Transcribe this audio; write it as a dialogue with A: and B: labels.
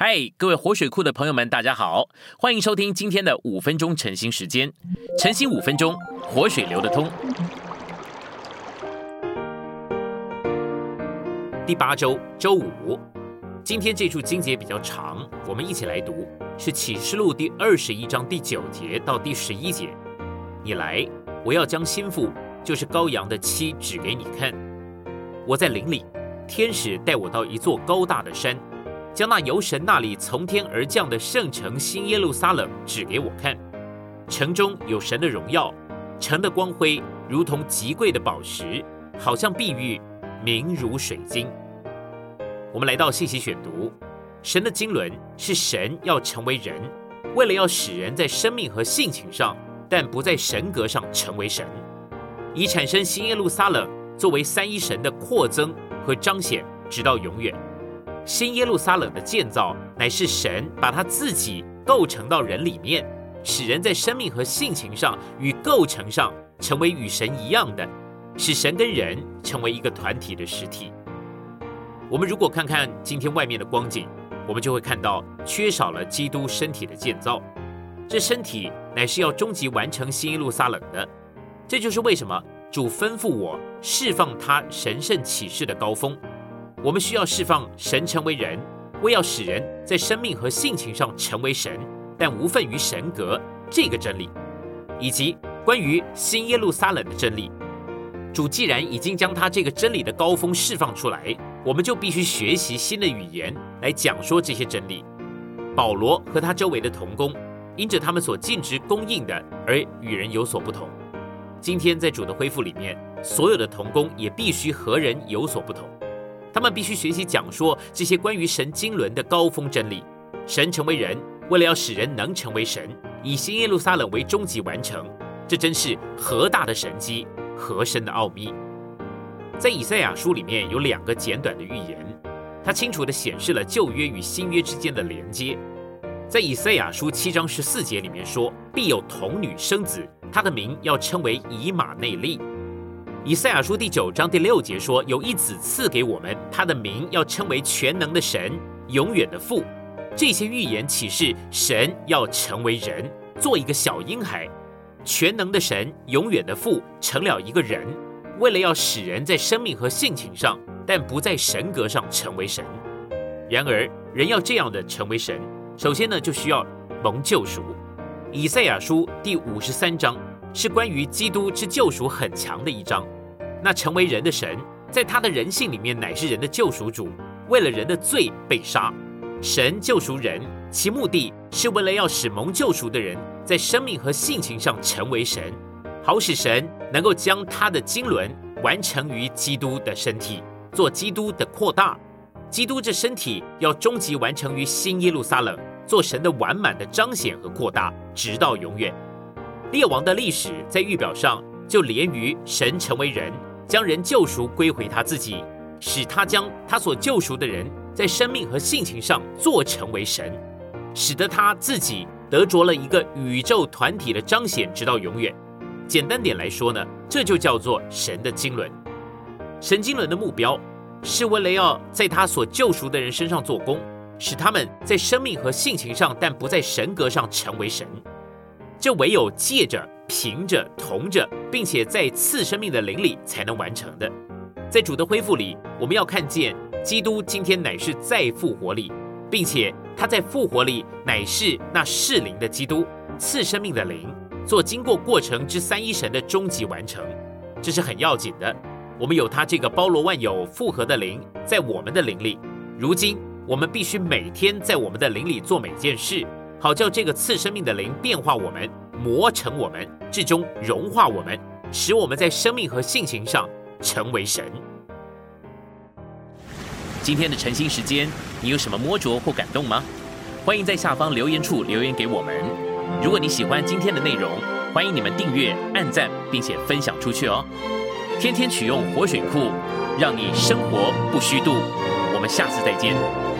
A: 嗨，各位活水库的朋友们，大家好，欢迎收听今天的五分钟晨兴时间。晨兴五分钟，活水流得通。第八周周五，今天这处经节比较长，我们一起来读，是启示录第二十一章第九节到第十一节。你来，我要将心腹，就是羔羊的妻指给你看。我在林里，天使带我到一座高大的山。将那由神那里从天而降的圣城新耶路撒冷指给我看，城中有神的荣耀，城的光辉如同极贵的宝石，好像碧玉，明如水晶。我们来到信息选读，神的经纶是神要成为人，为了要使人在生命和性情上，但不在神格上成为神，以产生新耶路撒冷作为三一神的扩增和彰显，直到永远。新耶路撒冷的建造，乃是神把他自己构成到人里面，使人在生命和性情上与构成上成为与神一样的，使神跟人成为一个团体的实体。我们如果看看今天外面的光景，我们就会看到缺少了基督身体的建造。这身体乃是要终极完成新耶路撒冷的。这就是为什么主吩咐我释放他神圣启示的高峰。我们需要释放神成为人，为要使人在生命和性情上成为神，但无份于神格这个真理，以及关于新耶路撒冷的真理。主既然已经将他这个真理的高峰释放出来，我们就必须学习新的语言来讲说这些真理。保罗和他周围的同工，因着他们所尽职供应的而与人有所不同。今天在主的恢复里面，所有的同工也必须和人有所不同。他们必须学习讲说这些关于神经纶的高峰真理。神成为人，为了要使人能成为神，以新耶路撒冷为终极完成。这真是何大的神机，何深的奥秘！在以赛亚书里面有两个简短的预言，它清楚地显示了旧约与新约之间的连接。在以赛亚书七章十四节里面说：“必有童女生子，他的名要称为以马内利。”以赛亚书第九章第六节说：“有一子赐给我们，他的名要称为全能的神，永远的父。”这些预言启示神要成为人，做一个小婴孩。全能的神，永远的父，成了一个人，为了要使人在生命和性情上，但不在神格上成为神。然而，人要这样的成为神，首先呢，就需要蒙救赎。以赛亚书第五十三章是关于基督之救赎很强的一章。那成为人的神，在他的人性里面乃是人的救赎主，为了人的罪被杀。神救赎人，其目的是为了要使蒙救赎的人在生命和性情上成为神，好使神能够将他的经纶完成于基督的身体，做基督的扩大。基督这身体要终极完成于新耶路撒冷，做神的完满的彰显和扩大，直到永远。列王的历史在预表上就连于神成为人。将人救赎归回他自己，使他将他所救赎的人在生命和性情上做成为神，使得他自己得着了一个宇宙团体的彰显，直到永远。简单点来说呢，这就叫做神的经纶。神经纶的目标是为了要在他所救赎的人身上做工，使他们在生命和性情上，但不在神格上成为神。这唯有借着。凭着同着，并且在次生命的灵里才能完成的。在主的恢复里，我们要看见基督今天乃是在复活里，并且他在复活里乃是那适灵的基督，次生命的灵，做经过过程之三一神的终极完成。这是很要紧的。我们有他这个包罗万有复合的灵在我们的灵里。如今我们必须每天在我们的灵里做每件事，好叫这个次生命的灵变化我们。磨成我们，至终融化我们，使我们在生命和性情上成为神。今天的晨兴时间，你有什么摸着或感动吗？欢迎在下方留言处留言给我们。如果你喜欢今天的内容，欢迎你们订阅、按赞，并且分享出去哦。天天取用活水库，让你生活不虚度。我们下次再见。